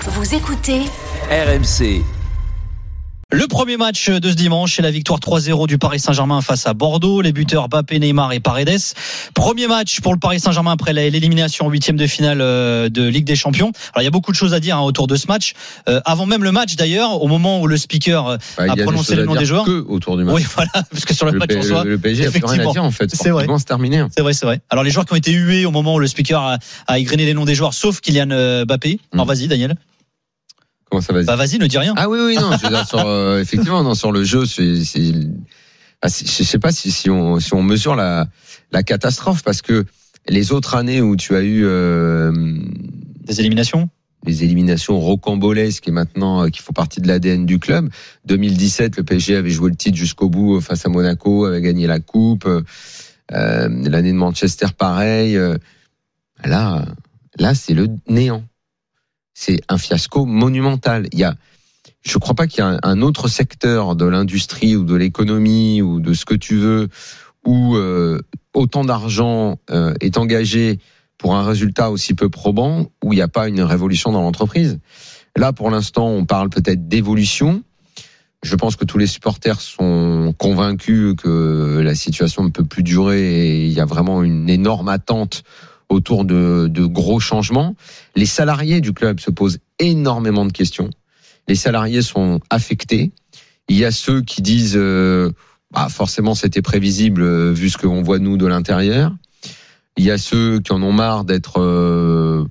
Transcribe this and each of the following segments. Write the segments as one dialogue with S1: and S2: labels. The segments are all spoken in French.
S1: Vous écoutez
S2: RMC.
S3: Le premier match de ce dimanche, c'est la victoire 3-0 du Paris Saint-Germain face à Bordeaux. Les buteurs Bappé, Neymar et Paredes. Premier match pour le Paris Saint-Germain après l'élimination en huitième de finale euh, de Ligue des Champions. Alors il y a beaucoup de choses à dire hein, autour de ce match. Euh, avant même le match d'ailleurs, au moment où le speaker euh,
S4: Bah,
S3: a
S4: des
S3: prononcé le nom des joueurs.
S4: que autour du match.
S3: Oui, voilà, parce que sur le,
S4: le,
S3: match en soi,
S4: le PSG a plus rien à
S3: effectivement.
S4: dire en fait.
S3: C'est vrai.
S4: C'est terminé.
S3: c'est vrai, c'est vrai. Alors les joueurs qui ont été hués au moment où le speaker a, a égrené les noms des joueurs, sauf Kylian Mbappé. Alors
S4: Mm.
S3: vas-y Daniel.
S4: Comment ça va
S3: Bah vas-y, ne dis rien.
S4: Ah oui, oui, non. je veux dire, sur, euh, effectivement, non, sur le jeu, c'est, c'est, ah, c'est- je sais pas si, si on, si on mesure la, la catastrophe parce que les autres années où tu as eu euh,
S3: Des éliminations?
S4: les éliminations rocambolesques et maintenant euh, qui font partie de l'ADN du club. 2017, le PSG avait joué le titre jusqu'au bout euh, face à Monaco, avait gagné la coupe. Euh, L'année de Manchester, pareil. Euh, Là, là, c'est le néant. C'est un fiasco monumental. Il y a, je crois pas qu'il y a un, un autre secteur de l'industrie ou de l'économie ou de ce que tu veux où euh, autant d'argent euh, est engagé pour un résultat aussi peu probant où il n'y a pas une révolution dans l'entreprise. Là, pour l'instant, on parle peut-être d'évolution. Je pense que tous les supporters sont convaincus que la situation ne peut plus durer et il y a vraiment une énorme attente autour de, de gros changements. Les salariés du club se posent énormément de questions. Les salariés sont affectés. Il y a ceux qui disent euh, bah forcément c'était prévisible euh, vu ce qu'on voit nous de l'intérieur. Il y a ceux qui en ont marre d'être euh,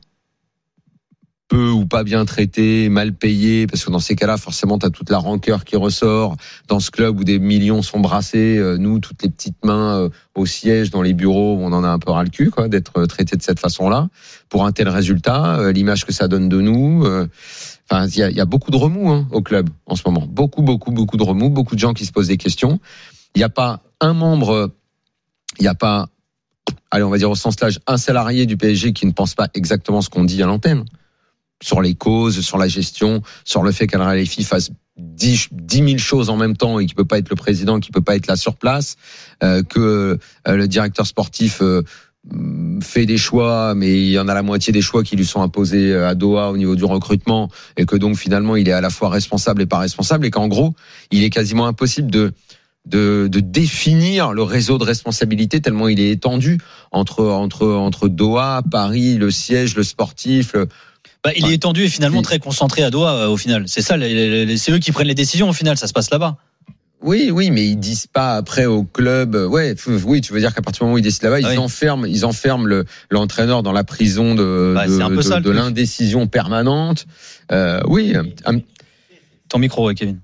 S4: peu ou pas bien traités, mal payés, parce que dans ces cas-là, forcément, tu as toute la rancœur qui ressort. Dans ce club où des millions sont brassés, euh, nous, toutes les petites mains euh, au siège, dans les bureaux, on en a un peu ras le cul, quoi, d'être traités de cette façon-là, pour un tel résultat, euh, l'image que ça donne de nous. euh, Enfin, il y y a beaucoup de remous hein, au club en ce moment. Beaucoup, beaucoup, beaucoup de remous. Beaucoup de gens qui se posent des questions. Il n'y a pas un membre, il n'y a pas, allez, on va dire au sens large, un salarié du PSG qui ne pense pas exactement ce qu'on dit à l'antenne sur les causes, sur la gestion, sur le fait qu'Al Khalifi fasse 10, 10 000 choses en même temps et qu'il peut pas être le président, qu'il peut pas être là sur place, euh, que euh, le directeur sportif euh, fait des choix, mais il y en a la moitié des choix qui lui sont imposés à Doha au niveau du recrutement, et que donc finalement il est à la fois responsable et pas responsable, et qu'en gros il est quasiment impossible de de, de définir le réseau de responsabilité tellement il est étendu entre entre entre Doha, Paris, le siège, le sportif. le-
S3: Bah, il
S4: Ouais.
S3: est étendu et finalement très concentré à Doha euh, au final. C'est ça, c'est eux qui prennent les décisions au final. Ça se passe là-bas.
S4: Oui, oui, mais ils disent pas après au club. Ouais, f- oui, tu veux dire qu'à partir du moment où ils décident là-bas, ils
S3: Ah oui.
S4: enferment, ils enferment le- l'entraîneur dans la prison de
S3: Bah,
S4: de, de- l'indécision permanente. Euh, oui, un-
S3: Ton micro, Kevin.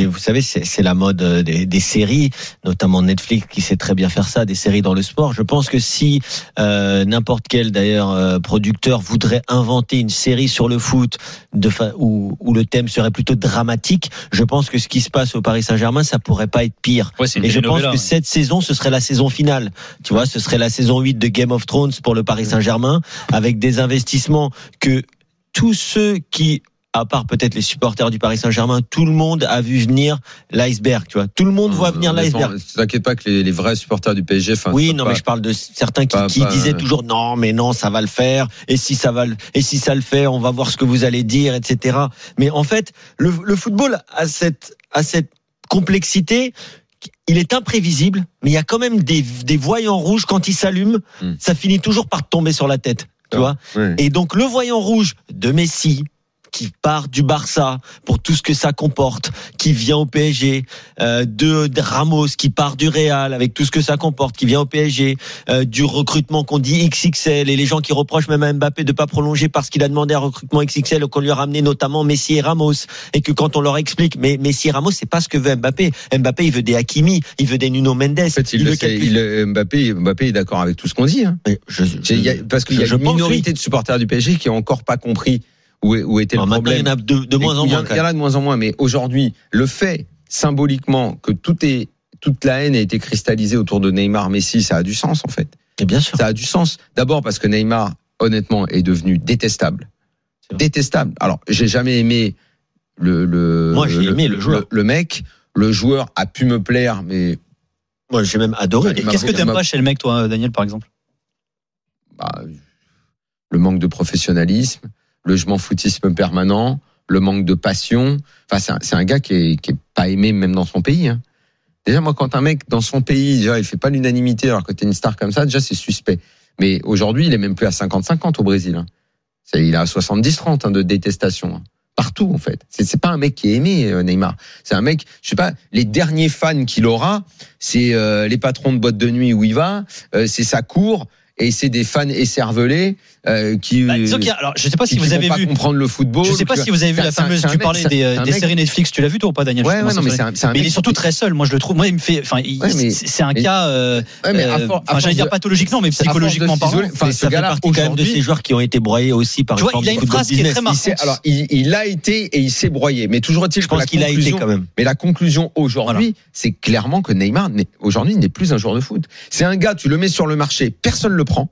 S5: Et vous savez, c'est la mode euh, des, des séries, notamment Netflix qui sait très bien faire ça, des séries dans le sport. Je pense que si euh, n'importe quel d'ailleurs euh, producteur voudrait inventer une série sur le foot de où, où le thème serait plutôt dramatique, je pense que ce qui se passe au Paris Saint-Germain, ça pourrait pas être pire.
S3: Ouais,
S5: Et je pense que cette saison, ce serait la saison finale. Tu vois, ce serait la saison 8 de Game of Thrones pour le Paris Saint-Germain, avec des investissements que tous ceux qui à part peut-être les supporters du Paris Saint-Germain, tout le monde a vu venir l'iceberg, tu vois. Tout le monde voit venir l'iceberg.
S4: T'inquiète pas que les, les vrais supporters du PSG.
S5: Oui, non,
S4: pas-
S5: mais je parle de certains qui,
S4: pas-
S5: qui
S4: pas-
S5: disaient toujours non, mais non, ça va le faire. Et si ça va, le- et si ça le fait, on va voir ce que vous allez dire, etc. Mais en fait, le, le football a cette, a cette complexité. Il est imprévisible, mais il y a quand même des, des voyants rouges quand ils s'allument.
S4: Hmm.
S5: Ça finit toujours par tomber sur la tête, tu
S4: Ah.
S5: vois. Et donc le voyant rouge de Messi qui part du Barça pour tout ce que ça comporte, qui vient au PSG, euh, de, de Ramos qui part du Real avec tout ce que ça comporte, qui vient au PSG, euh, du recrutement qu'on dit XXL et les gens qui reprochent même à Mbappé de pas prolonger parce qu'il a demandé un recrutement XXL qu'on lui a ramené notamment Messi et Ramos et que quand on leur explique mais Messi et Ramos c'est pas ce que veut Mbappé, Mbappé il veut des Hakimi, il veut des Nuno Mendes,
S4: En fait, il,
S5: veut
S4: le sait,
S5: quelque-
S4: il- Mbappé, Mbappé est d'accord avec tout ce qu'on dit. Hein.
S5: Je-
S4: a- parce qu'il y a
S5: je
S4: une minorité
S5: oui.
S4: de supporters du PSG qui ont encore pas compris où, était
S5: Alors
S4: le
S5: maintenant, il y
S4: problème.
S5: en a de, de moins en moins.
S4: Il y en a de moins en moins, mais aujourd'hui, le fait symboliquement que tout est toute la haine a été cristallisée autour de Neymar, Messi, ça a du sens en fait.
S5: Et bien sûr.
S4: Ça a du sens. D'abord parce que Neymar, honnêtement, est devenu détestable. Détestable. Alors, j'ai jamais aimé le le
S5: Moi, j'ai aimé le joueur.
S4: le mec. Le joueur a pu me plaire, mais
S5: Moi, j'ai même adoré.
S3: Qu'est-ce que t'aimes pas chez le mec, toi, Daniel, par exemple?
S4: Bah, le manque de professionnalisme, le je m'en foutisme permanent, le manque de passion. Enfin, c'est un, gars qui est, pas aimé même dans son pays. hein. Déjà, moi, quand un mec dans son pays, déjà, il fait pas l'unanimité, alors que t'es une star comme ça, déjà, c'est suspect. Mais aujourd'hui, il est même plus à 50-50 au Brésil. hein. C'est- Il à 70-30 hein, de détestation. Partout, en fait. C'est c'est pas un mec qui est aimé, euh, Neymar. C'est un mec, je sais pas, les derniers fans qu'il aura, c'est euh, les patrons de boîte de nuit où il va, euh, c'est sa cour, et c'est des fans écervelés euh, qui.
S3: Bah, disons qu'il y a- alors, je sais pas si vous avez vu.
S4: comprendre le football.
S3: Je sais pas si vous avez vu la fameuse. Tu parlais des, euh, des séries Netflix. Tu l'as vu toi ou pas, Daniel?
S4: Ouais, ouais, non, mais un, un
S3: Mais il est surtout très seul. Moi, je le trouve. Moi, il me fait. Enfin,
S4: Ouais,
S3: c'est un
S4: mais-
S3: cas. euh,
S4: Ouais, mais à
S3: euh,
S4: for- à
S3: j'allais dire pathologiquement, mais psychologiquement parlant.
S4: Enfin,
S5: ça fait partie quand même de ces joueurs qui ont été broyés aussi par
S3: Tu vois, il a une phrase qui est très marquante.
S4: alors, il, a été et il s'est broyé. Mais toujours est-il
S5: Je
S4: que la
S5: pense qu'il a été
S4: conclusion-
S5: quand même.
S4: Mais la conclusion aujourd'hui, c'est clairement que Neymar, aujourd'hui, n'est plus un joueur de foot. C'est un gars, tu le mets sur le marché, personne le prend.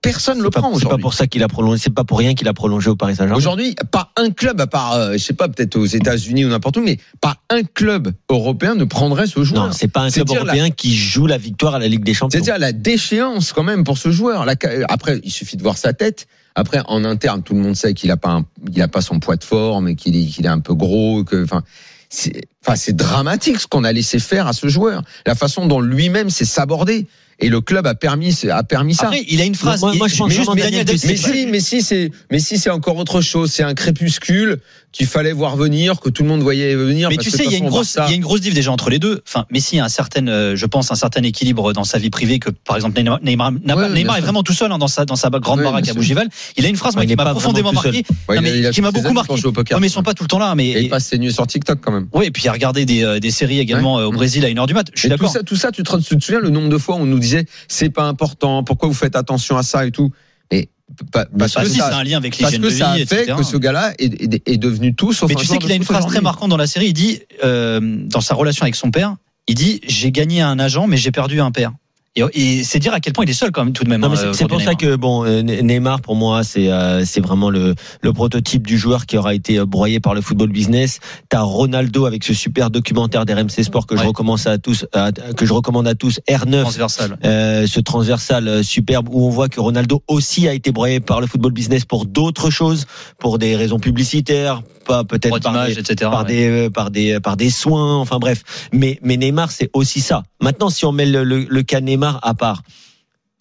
S4: Personne le
S5: pas,
S4: prend
S5: c'est pas
S4: aujourd'hui.
S5: pour ça qu'il a prolongé. C'est pas pour rien qu'il a prolongé au Paris Saint-Germain.
S4: Aujourd'hui, pas un club, à part, euh, je sais pas, peut-être aux États-Unis ou n'importe où, mais pas un club européen ne prendrait ce joueur.
S5: Non, c'est pas un club
S4: la-
S5: européen qui joue la victoire à la Ligue des Champions.
S4: C'est-à-dire la déchéance quand même pour ce joueur. La ca- Après, il suffit de voir sa tête. Après, en interne, tout le monde sait qu'il a pas, un- il a pas son poids de forme et qu'il est, qu'il est un peu gros. Que, enfin, c'est, enfin, c'est dramatique ce qu'on a laissé faire à ce joueur. La façon dont lui-même s'est sabordé. Et le club a permis, a permis ça.
S3: Après, il a une phrase.
S5: Moi- moi, je pense
S3: juste, mais
S5: Daniel,
S4: Mais
S5: c'est
S4: si, mais si, c'est, mais si, c'est encore autre chose. C'est un crépuscule qu'il fallait voir venir, que tout le monde voyait venir.
S3: Mais
S4: parce
S3: tu sais, il y a une grosse, il y a une grosse diff déjà entre les deux. Enfin, Messi a un certain, euh, je pense, un certain équilibre dans sa vie privée que, par exemple, Neymar, Neymar,
S4: Ouais,
S3: est vraiment tout seul hein, dans sa, dans sa grande
S4: Ouais,
S3: baraque à. Bougival. Il a une phrase moi, qui m'a profondément marqué.
S4: Ouais,
S3: Non,
S4: il a-
S3: mais
S4: il a
S3: qui m'a beaucoup marqué. Ouais, mais ils sont pas tout le temps là.
S4: Et il
S3: Mais
S4: passe ses nuits sur TikTok quand même.
S3: oui, et puis il a regardé des, euh, des séries également euh, au. Brésil à une heure du mat. Je suis
S4: tout
S3: d'accord.
S4: ça, tout ça, tu te, tu te souviens le nombre de fois où on nous disait c'est pas important, pourquoi vous faites attention à ça et tout. Mais pa- parce
S3: Parce
S4: que ça,
S3: un lien avec
S4: parce
S3: l'hygiène
S4: que ça a fait que ce gars-là est, devenu tout sauf
S3: Mais tu sais qu'il a une phrase très marquante dans la série. Il dit, euh, dans sa relation avec son père, il dit J'ai gagné un agent, mais j'ai perdu un père. Et, et c'est dire à quel point il est seul quand même tout de même. Hein,
S5: c'est- c'est pour ça que bon euh, Neymar pour moi c'est euh, c'est vraiment le le prototype du joueur qui aura été euh, broyé par le football business. T'as Ronaldo avec ce super documentaire d'RMC Sport que je
S3: Ouais.
S5: recommence à tous à- que je recommande à tous
S3: Neymar.
S5: R9
S3: transversal.
S5: euh, ce transversal euh, superbe où on voit que Ronaldo aussi a été broyé par le football business pour d'autres choses, pour des raisons publicitaires, pas peut-être par des,
S3: etc.
S5: par
S3: ouais.
S5: des euh, par des par des soins, enfin bref. Mais mais Neymar c'est aussi ça. Maintenant si on met le, le, le cas Neymar à part,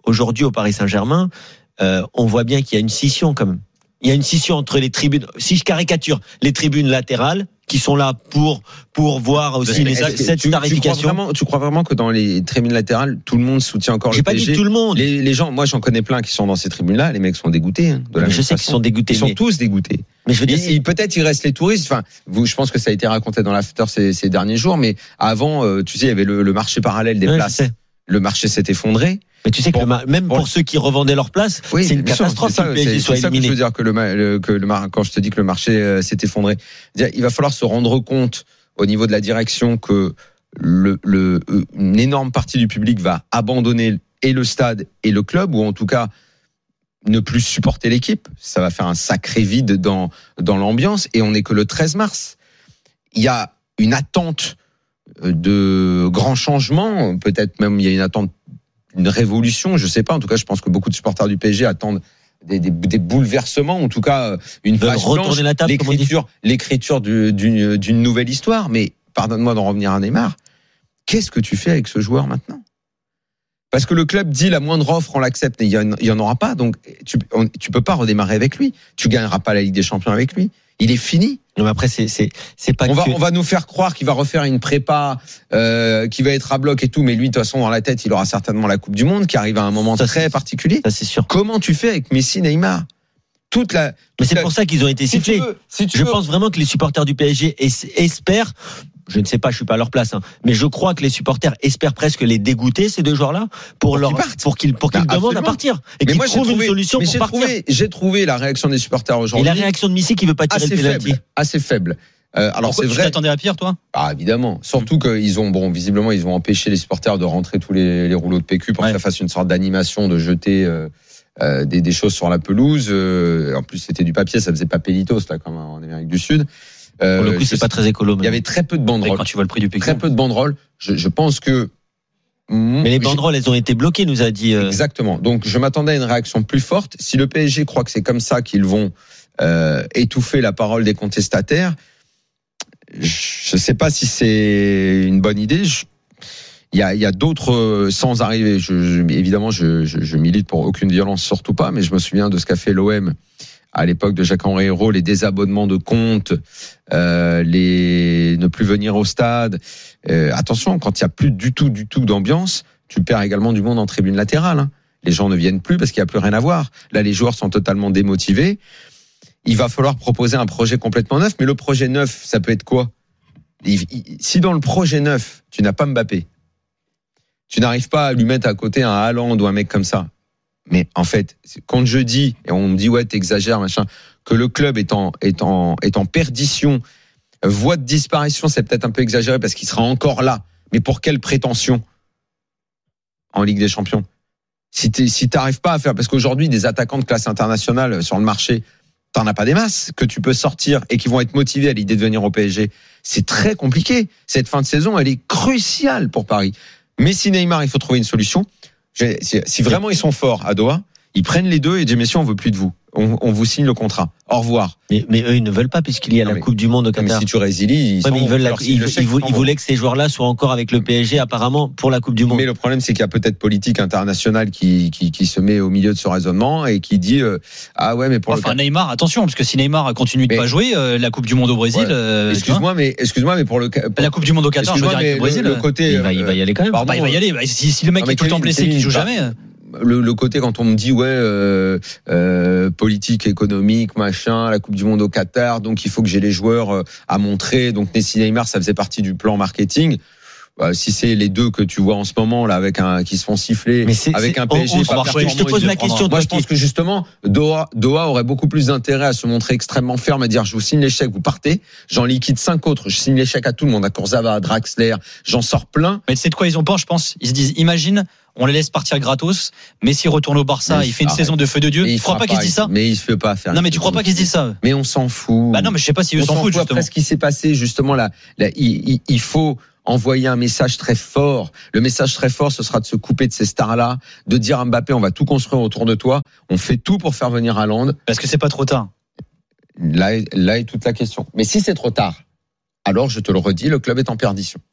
S5: aujourd'hui au Paris Saint-Germain, euh, on voit bien qu'il y a une scission quand même. Il y a une scission entre les tribunes. Si je caricature, les tribunes latérales qui sont là pour pour voir aussi les,
S4: que
S5: cette
S4: tu, tu crois
S5: starification.
S4: vraiment, tu crois vraiment que dans les tribunes latérales, tout le monde soutient encore
S5: J'ai
S4: le
S5: pas dit
S4: PSG
S5: tout le monde.
S4: les, les gens, moi j'en connais plein qui sont dans ces tribunes-là. Les mecs sont dégoûtés. hein, de la
S5: je sais qu'ils sont dégoûtés.
S4: Ils sont tous dégoûtés.
S5: mais je veux dire,
S4: Peut-être il reste les touristes. Enfin, vous, je pense que ça a été raconté dans l'after ces, ces derniers jours. Mais avant, euh, tu sais, il y avait le, le marché parallèle des
S5: Ouais,
S4: places. Le marché s'est effondré.
S5: Mais tu sais que
S4: Bon.
S5: le même
S4: Bon.
S5: pour ceux qui revendaient leur place, c'est une catastrophe que
S4: ça,
S5: soit
S4: que je veux dire que le, le- que le quand je te dis que le marché euh, s'est effondré, il va falloir se rendre compte au niveau de la direction que le, le, euh, une énorme partie du public va abandonner et le stade et le club, ou en tout cas ne plus supporter l'équipe. Ça va faire un sacré vide dans, dans l'ambiance, et on n'est que le 13 mars. Il y a une attente de grands changements, peut-être même il y a une attente une révolution, je sais pas. En tout cas, je pense que beaucoup de supporters du PSG attendent des, des, des bouleversements, en tout cas euh, une
S5: retourner
S4: blanche, l'écriture, l'écriture du- d'une d'une nouvelle histoire. Mais pardonne-moi d'en revenir à Neymar. Qu'est-ce que tu fais avec ce joueur maintenant? Parce que le club dit la moindre offre, on l'accepte, mais il y en, il y en aura pas. Donc tu, on- tu peux pas redémarrer avec lui. Tu gagneras pas la Ligue des Champions avec lui. Il est fini.
S5: Non, mais après, c'est c'est c'est pas
S4: On va, on va nous faire croire qu'il va refaire une prépa, euh, qui va être à bloc et tout, mais lui, de toute façon, dans la tête, il aura certainement la Coupe du Monde qui arrive à un moment
S5: Ça,
S4: très particulier.
S5: Ça, c'est sûr.
S4: Comment tu fais avec Messi, Neymar? Toute la.
S5: Mais c'est
S4: la-
S5: pour ça qu'ils ont été
S4: si tu
S5: sifflés.
S4: veux, si tu
S5: Je
S4: veux-
S5: pense vraiment que les supporters du PSG es- espèrent je ne sais pas, je suis pas à leur place, hein, mais je crois que les supporters espèrent presque les dégoûter ces deux joueurs-là pour leur
S4: qu'ils
S5: pour qu'ils pour qu'ils
S4: Bah,
S5: demandent à partir et qu'ils trouvent une solution pour
S4: j'ai
S5: partir.
S4: trouvé, j'ai trouvé la réaction des supporters
S5: Et
S4: aujourd'hui
S5: la réaction de Missy qui veut pas tirer
S4: assez
S5: le
S4: faible, assez faible. Euh, alors c'est
S3: tu
S4: vrai,
S3: t'attendais à pire, toi?
S4: Ah, évidemment. Surtout qu'ils ont, bon, visiblement, ils ont empêché les supporters de rentrer tous les, les rouleaux de PQ pour
S3: Ouais.
S4: que ça fasse une sorte d'animation, de jeter euh, euh, des, des choses sur la pelouse. Euh, en plus, c'était du papier, ça faisait pas pélitos là, comme en Amérique du Sud. Euh,
S5: Pour le coup,
S4: je
S5: c'est pas très écolo.
S4: Il y avait très peu de banderoles,
S3: Quand tu vois le prix du
S4: très peu de banderoles. Je, je pense que
S5: Mais les banderoles, elles ont été bloquées, nous a dit. euh,
S4: Exactement. Donc je m'attendais à une réaction plus forte. Si le PSG croit que c'est comme ça qu'ils vont euh, étouffer la parole des contestataires, je ne sais pas si c'est une bonne idée. Je- Il y a, il y a d'autres euh, sans arriver. Je, je- évidemment, je milite pour aucune violence, surtout pas. Mais je me souviens de ce qu'a fait l'OM à l'époque de Jacques-Henri Hérault, les désabonnements de comptes, euh, les ne plus venir au stade. Euh, attention, quand il y a plus du tout, du tout d'ambiance, tu perds également du monde en tribune latérale. hein. Les gens ne viennent plus parce qu'il n'y a plus rien à voir. Là, les joueurs sont totalement démotivés. Il va falloir proposer un projet complètement neuf. Mais le projet neuf, ça peut être quoi? Si dans le projet neuf, tu n'as pas Mbappé, tu n'arrives pas à lui mettre à côté un Haaland ou un mec comme ça. Mais en fait, quand je dis, et on me dit, ouais, t'exagères, machin, que le club est en, est en, est en perdition, voie de disparition, c'est peut-être un peu exagéré parce qu'il sera encore là. Mais pour quelle prétention en Ligue des Champions? Si tu si pas à faire, parce qu'aujourd'hui, des attaquants de classe internationale sur le marché, t'en as pas des masses que tu peux sortir et qui vont être motivés à l'idée de venir au PSG. C'est très compliqué. Cette fin de saison, elle est cruciale pour Paris. Mais si Neymar, il faut trouver une solution. Si vraiment ils sont forts à Doha, ils prennent les deux et disent messieurs, on veut plus de vous. On, on vous signe le contrat. Au revoir.
S5: Mais, mais eux, ils ne veulent pas puisqu'il y a
S4: Non,
S5: la
S4: mais-
S5: Coupe du Monde au Qatar.
S4: si tu résilies, ils,
S5: Ouais, mais ils veulent la- ils, voulaient que ces joueurs-là soient encore avec le PSG apparemment pour la Coupe du Monde.
S4: Mais le problème, c'est qu'il y a peut-être politique internationale qui, qui, qui se met au milieu de ce raisonnement et qui dit euh, ah ouais mais pour
S3: Enfin,
S4: le
S3: Neymar, attention, parce que si Neymar continue de
S4: Mais-
S3: pas jouer, euh, la Coupe du Monde au Brésil.
S4: Ouais.
S3: euh,
S4: excuse-moi mais excuse-moi mais pour le pour-
S3: La Coupe du Monde au Qatar, je veux
S4: excuse-moi
S3: dire, avec le Brésil.
S4: le, le côté
S5: il, va, il va y aller quand même.
S4: pardon,
S3: bah, il va y aller. Bah, si, si le mec
S4: Ah,
S3: est tout le temps blessé, qu'il joue
S4: bah,
S3: jamais.
S4: Le, le côté quand on me dit ouais euh, euh, politique économique machin la Coupe du Monde au Qatar donc il faut que j'ai les joueurs euh, à montrer. Donc Messi Neymar ça faisait partie du plan marketing Bah, si c'est les deux que tu vois en ce moment là avec un qui se font siffler avec un
S5: on-
S4: PSG
S5: on-
S4: pas
S3: je te
S5: pose
S4: il
S5: la question,
S4: moi je pense que justement Doha, Doha aurait beaucoup plus d'intérêt à se montrer extrêmement ferme à dire je vous signe l'échec vous partez j'en liquide cinq autres je signe l'échec à tout le monde à Kurzawa à Draxler j'en sors plein
S3: Mais c'est de quoi ils ont peur, je pense? Ils se disent, imagine, on les laisse partir gratos. Messi retourne au Barça,
S4: Mais
S3: il fait une
S4: arrête.
S3: saison de feu de Dieu.
S4: Mais il
S3: Tu crois pas qu'ils se disent ça?
S4: mais il se fait pas faire
S3: Non, mais tu crois pas qu'ils se disent ça?
S4: Mais on s'en fout
S3: Bah non, mais je sais pas si eux
S4: on
S3: s'en foutent, justement.
S4: après ce qui s'est passé justement là, là il, il- il faut envoyer un message très fort. Le message très fort, ce sera de se couper de ces stars-là, de dire à Mbappé, on va tout construire autour de toi. On fait tout pour faire venir Haaland.
S3: Parce que c'est pas trop tard.
S4: Là, est- là est toute la question. Mais si c'est trop tard, alors je te le redis, le club est en perdition.